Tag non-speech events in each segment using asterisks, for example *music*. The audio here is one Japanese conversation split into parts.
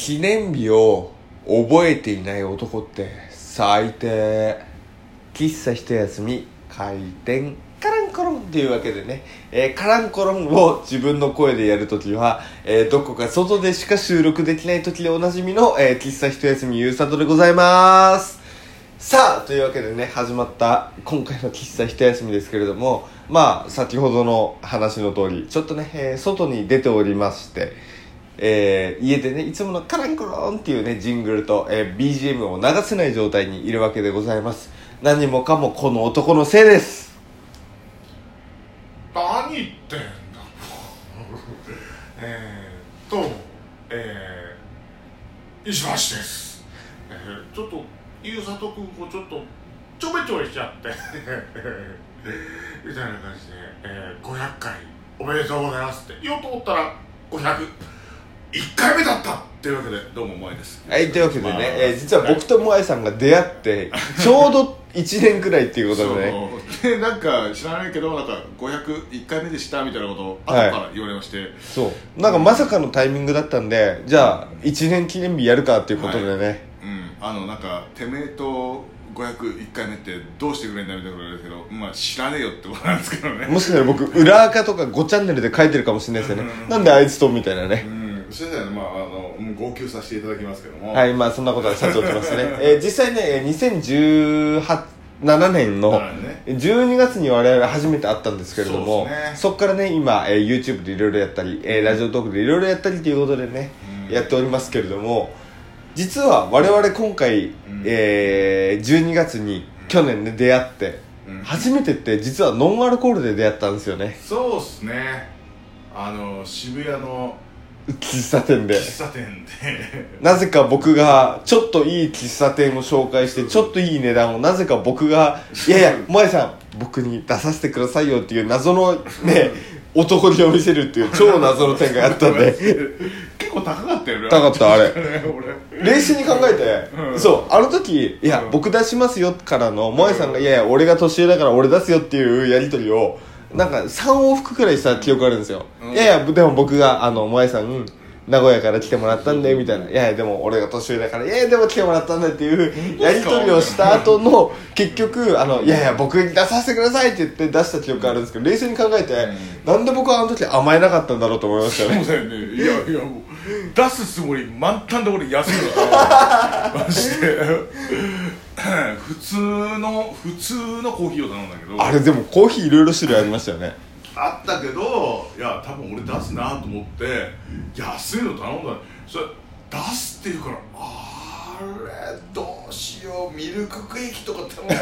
記念日を覚えていない男って最低。喫茶一休み開店カランコロンっていうわけでね、えーカランコロンを自分の声でやるときは、えーどこか外でしか収録できないときでおなじみの、えー喫茶一休みゆうさとでございます。さあというわけでね始まった今回の喫茶一休みですけれどもまあ先ほどの話の通りちょっとね、えー外に出ておりましてえー家でねいつものカランコロンっていうねジングルと、えー BGM を流せない状態にいるわけでございます。何もかもこの男のせいです。何言ってんだ。*laughs* えーっとえー、石橋です、えー、ちょっとゆうさとくんこうちょっとちょめちょめしちゃって。*laughs* みたいな感じで、えー、500回おめでとうございますって。言おうと思ったら500 5001回目だったっていうわけでどうも萌えです。はいというわけでね、まあえー実は僕と萌えさんが出会ってちょうど1年くらいっていうことでね。でなんか知らないけどなんか501回目でしたみたいなことを後はい。から言われまして、そう。なんかまさかのタイミングだったんでじゃあ1年記念日やるかっていうことでね、うん、あのなんかてめえと501回目ってどうしてくれんだみたいなこと言われるけどまあ知らねえよってことなんですけどね。もしかしたら僕裏垢とか5チャンネルで書いてるかもしれないですよね、うん。なんであいつとみたいなね、うんそれではねまああの号泣させていただきますけども。はいまあそんなことはさておきますね、*laughs* えー実際ねえー2017年のはいね。12月に我々初めて会ったんですけれどもそうですね。そっからね今、えー YouTube でいろいろやったり、えーラジオトークでいろいろやったりということでね、うん。やっておりますけれども実は我々今回、ん。えー12月に去年ね出会って、うん。初めてって実はノンアルコールで出会ったんですよね。そうっすね。あの渋谷の喫茶店で。喫茶店で。なぜか僕がちょっといい喫茶店を紹介してちょっといい値段をなぜか僕が「いやいや萌さん僕に出させてくださいよ」っていう謎のね男気を見せるっていう超謎の展開あったんで。結構高かったよね。高かったあれ。*laughs* 冷静に考えて、うん。そうあの時「いや、うん。僕出しますよ」からの萌さんが「いやいや俺が年上だから俺出すよ」っていうやり取りをなんか3往復くらいした記憶あるんですよ、うん。いやいやでも僕があの萌さん名古屋から来てもらったんでみたいな「いやいやでも俺が年上だからいやいやでも来てもらったんだ」っていうやり取りをした後の結局あの「いやいや僕に出させてください」って言って出した記憶あるんですけど冷静に考えて、なんで僕はあの時甘えなかったんだろうと思いましたね。いやいやもう出すつもり満タンで俺安いのマジで。*laughs* 普通の普通のコーヒーを頼んだけど。あれでもコーヒーいろいろ種類ありましたよね。あったけどいや多分俺出すなと思って安いの頼んだ。それ出すっていうからあれどうしようミルクケーキとか頼んだ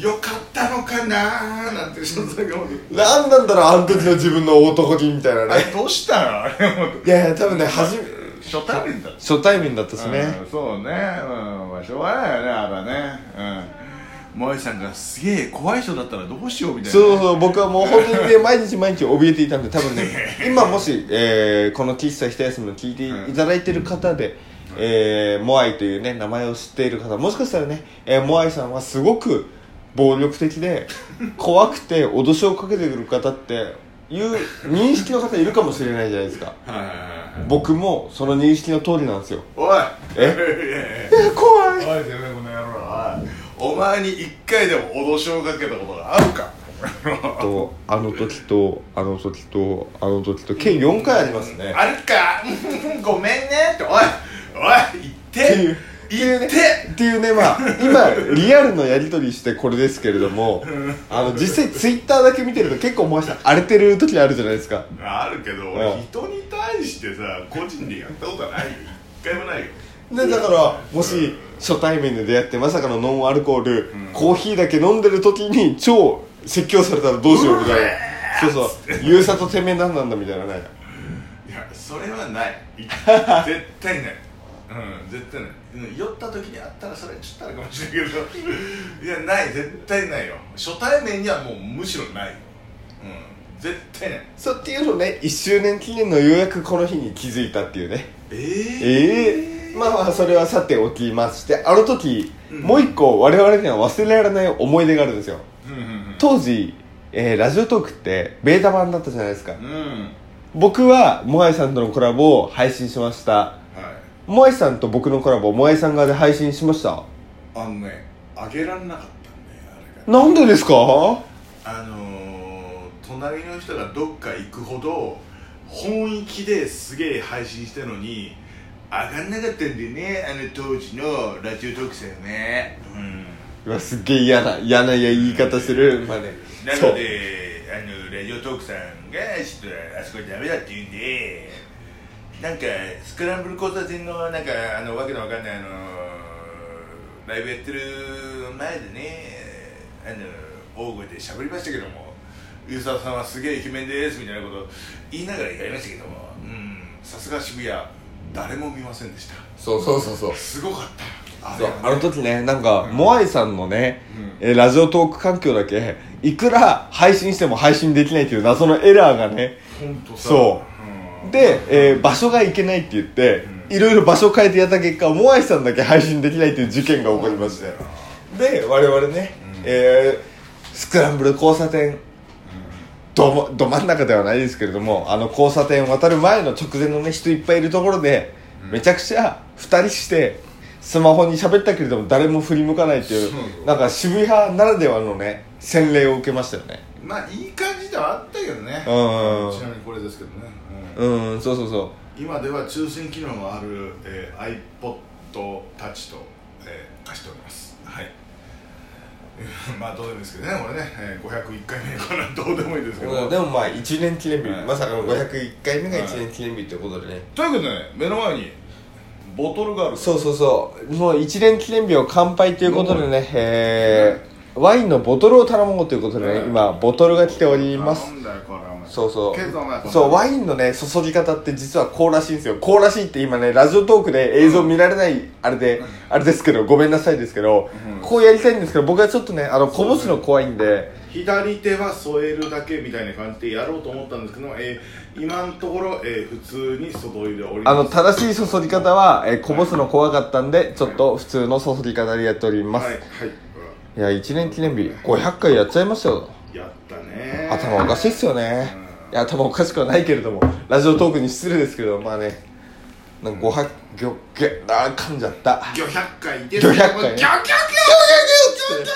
よかったのかなーなんてちょっとだけ思ってなんだろうあの時の自分の男気みたいなあね。れどうしたの？あれもいやいや多分ね初め初対面だった。初対面だったしね。うんそうね、うんまあ、しょうがないよねあれはね。うん萌さんがすげえ怖い人だったらどうしようみたいな。そうそう僕はもう本当にね毎日毎日怯えていたんで多分ね。*laughs* 今もし、えーこの喫茶一休みを聞いていただいてる方で、えーモアイというね名前を知っている方もしかしたらね、えーモアイさんはすごく暴力的で *laughs* 怖くて脅しをかけてくる方っていう認識の方いるかもしれないじゃないですか。はいはいはいはい。僕もその認識の通りなんですよ。おい。え？え *laughs* 怖いお前に一回でも脅しをかけたことがあるか？とあの時とあの時とあの時と計4回ありますね。あるか？*laughs* ごめんねって。おいおい言って。っていう言って。っていうねまあ今リアルのやり取りしてこれですけれどもあの実際ツイッターだけ見てると結構もし荒れてる時あるじゃないですか。あるけどうん。俺人に対してさ個人でやったことはないよ。一回もないよ。でだからもし初対面で出会ってまさかのノンアルコール、ん。コーヒーだけ飲んでる時に超説教されたらどうしようみたいな。そうそう「ゆう。さとてめえ何なんだ」みたいなね。いやそれはない。*laughs* 絶対ない。うん絶対ない。うん酔った時にあったらそれちょっとあるかもしれないけど。*laughs* いやない。絶対ないよ。初対面にはもうむしろない。ようん。絶対ない。そうっていうのね1周年記念のようやくこの日に気づいたっていうね。えええまあまあそれはさておきましてあの時、うん。もう一個我々には忘れられない思い出があるんですよ。うんうん当時、えーラジオトークってベータ版だったじゃないですか。うん。うん僕はモアイさんとのコラボを配信しました。はい。モアイさんと僕のコラボモアイさん側で配信しました。あのねあげられなかったんだよあれが。なんでですか？あのー、隣の人がどっか行くほど本意気ですげえ配信したのに上がんなかったんでねあの当時のラジオトークさんね。うん。うわすっげえ嫌な嫌な言い方するまあねなそう。のであのラジオトークさんがちょっとあそこダメだって言うんでなんかスクランブル交差点のなんかあのわけのわかんないあのライブやってる前でねあの大声で喋りましたけどもユーザーさんはすげえイケメンですみたいなこと言いながらやりましたけどもうん。さすが渋谷誰も見ませんでした。そうそうそうそう。すごかったああの時ねなんか、モアイさんのね、うん。えーラジオトーク環境だけいくら配信しても配信できないっていう謎のエラーがね本当さ。そう。うん。で、えー場所がいけないって言って、いろいろ場所を変えてやった結果モアイさんだけ配信できないっていう事件が起こりまして。で我々ね、うん。えースクランブル交差点どもど真ん中ではないですけれどもあの交差点を渡る前の直前のね人いっぱいいるところで、うん。めちゃくちゃ2人してスマホに喋ったけれども誰も振り向かないっていうそうそう。なんか渋谷ならではのね洗礼を受けましたよね。まあいい感じではあったけどね。うん。ちなみにこれですけどね、うん。うんそうそうそう。今では抽選機能のある、えー、iPod Touch と、えー貸しております。はい *laughs* まあどうでもいいですけどねこれね、えー、501回目かなどうでもいいですけど、でもまあ1年記念日、はい。まさかの501回目が1年記念日ってことでね、ということでね目の前にボトルがある。そうそうそう。もう1年記念日を乾杯ということでね、えー、ワインのボトルを頼もうということでね、うん今ボトルが来ております。なんだよこれそうそう。そうワインのね注ぎ方って実はこうらしいんですよ。こうらしいって今ねラジオトークで映像見られないあれで、あれですけどごめんなさいですけど、うん。こうやりたいんですけど僕はちょっとねあのこぼすの怖いんで。左手は添えるだけみたいな感じでやろうと思ったんですけども、えー、今のところ、えー、普通に注いでおります。あの正しい注ぎ方は、えーこぼすの怖かったんでちょっと普通の注ぎ方でやっております、はいはい。いや1年記念日500回やっちゃいましたよやったね。頭おかしいっすよね。うん。いや頭おかしくはないけれどもラジオトークに失礼ですけどまあね。なんか500ぎょげあー噛んじゃった。魚百回で魚百回ね。ギョギョギョギョギョギョギ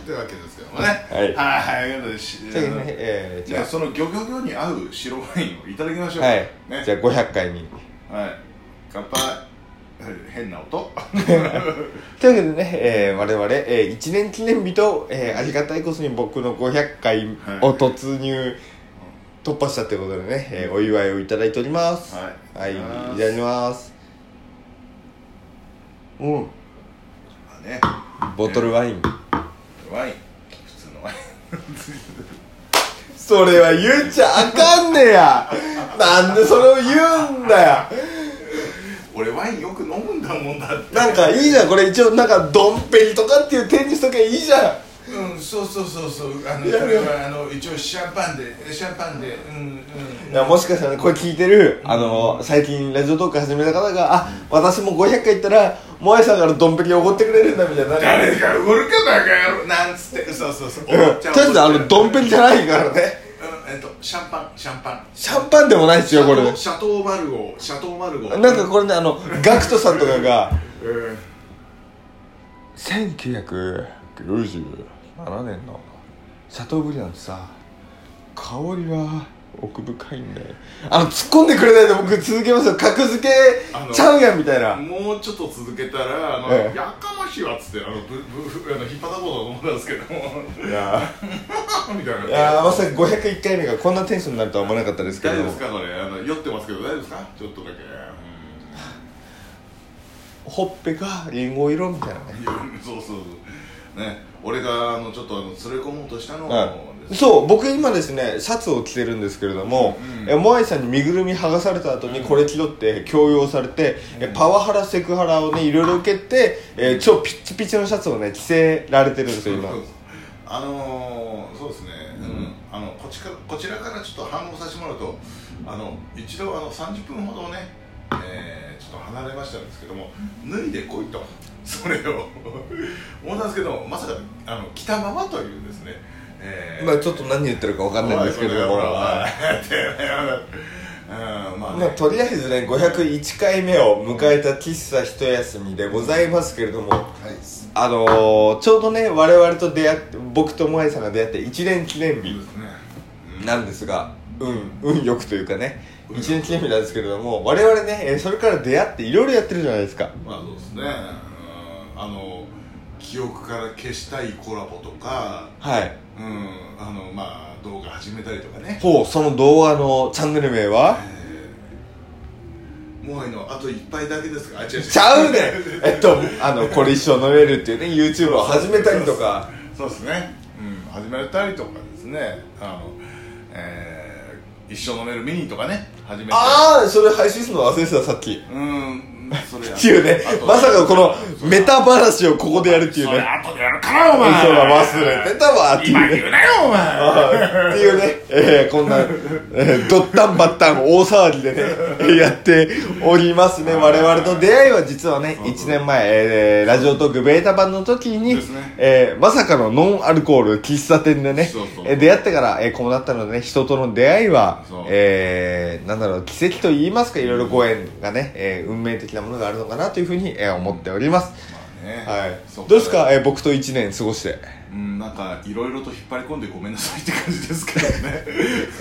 ョってわけですけどもね。はい。はいはいじゃあねえー、じゃあ。そのギョギョギョに合う白ワインをいただきましょう。あはい、ね。じゃあ500回に。はい。乾杯変な音。*laughs* というわけでね、えー、我々、えー、1年記念日と、えー、ありがたいことに僕の500回を突入、突破したということでね、えー、お祝いをいただいております。はい。はいいいただきます。うん。まあね。ボトルワイン。ワイン。普通のワイン。それは言っちゃあかんねや。なんでそれを言うんだよ俺ワインよく飲むんだもんだって。なんかいいじゃん。これ一応なんかドンペリとかっていう展示しとけばいいじゃん。うんそうそうそうそう。あのいやこれはあの一応シャンパンでシャンパンで。うんうんいやもしかしたらこれ聞いてる、あの最近ラジオトーク始めた方があ私も500回行ったらモアイさんからドンペリおごってくれるんだみたいな。誰がおごるかバカ野郎。なんつってそうそうそう。うん。とりあえずあのドンペリじゃないからね。うんえっとシャンパンシャンパン。シャンパンでもないですよこれ。シャトーマルゴシャトーマルゴなんかこれねあのガクトさんとかがうん。1997年のシャトーブリアンってさ香りは奥深いんだよ。あの突っ込んでくれないと僕続けますよ。格付けちゃうやんみたいな。もうちょっと続けたらあの、ええ。やかましいわっつってあのぶぶあの引っ張ったことだと思ったんですけどもいや。*laughs* みたいな。いやーまさか501回目がこんなテンションになるとは思わなかったですけど。大丈夫ですかこれ？あの酔ってますけど大丈夫ですか？ちょっとだけ、ほっぺがリンゴ色みたいなね。うん、そうそうそう。ね俺があのちょっとあの連れ込もうとしたのを、はい、そう僕今ですねシャツを着てるんですけれども、うんえモアイさんに身ぐるみ剥がされた後にこれ着ろって強要されて、えパワハラセクハラをねいろいろ受けて、えー超ピッチピチのシャツをね着せられてるんですよ今。あのー、そうですね、うん。あのこっちからこちらからちょっと反応させてもらうとあの一度あの30分ほどね、えーちょっと離れましたんですけども脱いでこいと。それを。思ったんですけどまさかあの着たままというですね、えーまあちょっと何言ってるか分かんないんですけれどもまあまあ、ねとりあえずね501回目を迎えた喫茶一休みでございますけれどもはい。あのー、ちょうどね我々と出会って僕と萌さんが出会って1年記念日そうですね。うん。なんですが運運よくというかね1年記念日なんですけれども我々ねえーそれから出会っていろいろやってるじゃないですか。まあそうですね。うん。あの記憶から消したいコラボとかはい。うんあのまあ動画始めたりとかね。ほうその動画のチャンネル名は？えーもういのあと一杯だけですか？あ違う違う。ちゃうねえっとあのこれ一生飲めるっていうね YouTube を始めたりとか。そうですね、うん、始めたりとかですね。あの、えー、一生飲めるミニとかね始めたりああそれ配信するの忘れてたさっき。うんそれや。っていうね。あと。まさかこのメタ話をここでやるっていうそれね後でやるからお前。そうだ忘れてたわっていうね。今言うなよお前。っていうね、えー、こんな、えー、ドッタンバッタン大騒ぎでね、え *laughs* ーやっておりますね。我々の出会いは実はね、そうそう。1年前、えー、ラジオトークベータ版の時に、ですね。えー、まさかのノンアルコール喫茶店でね、そうそう。えー出会ってから、えー、こうなったのでね、人との出会いはそう、えー、なんだろう、奇跡と言いますか、いろいろご縁がね、えー、運命的なものがあるのかなというふうに、えー、思っております。はい。そどうですか、えー、僕と1年過ごして。うんなんかいろいろと引っ張り込んでごめんなさいって感じですけどね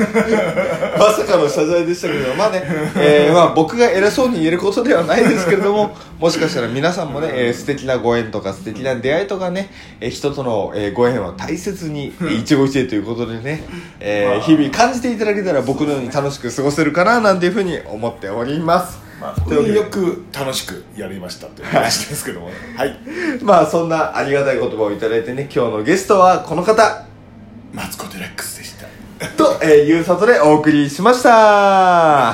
*laughs* まさかの謝罪でしたけど、まあね、えーまあ僕が偉そうに言えることではないですけれども、*laughs* もしかしたら皆さんもね、えー素敵なご縁とか素敵な出会いとかね、えー人との、えーご縁を大切に、えー *laughs* 一期一会ということでね、えーまあ日々感じていただけたら僕のように楽しく過ごせるかな、なんていうふうに思っております。まというわけでよく楽しくやりましたという話ですけども。はい。まあそんなありがたい言葉をいただいてね、今日のゲストはこの方、マツコ・デラックスでした。と、えーいう里でお送りしました。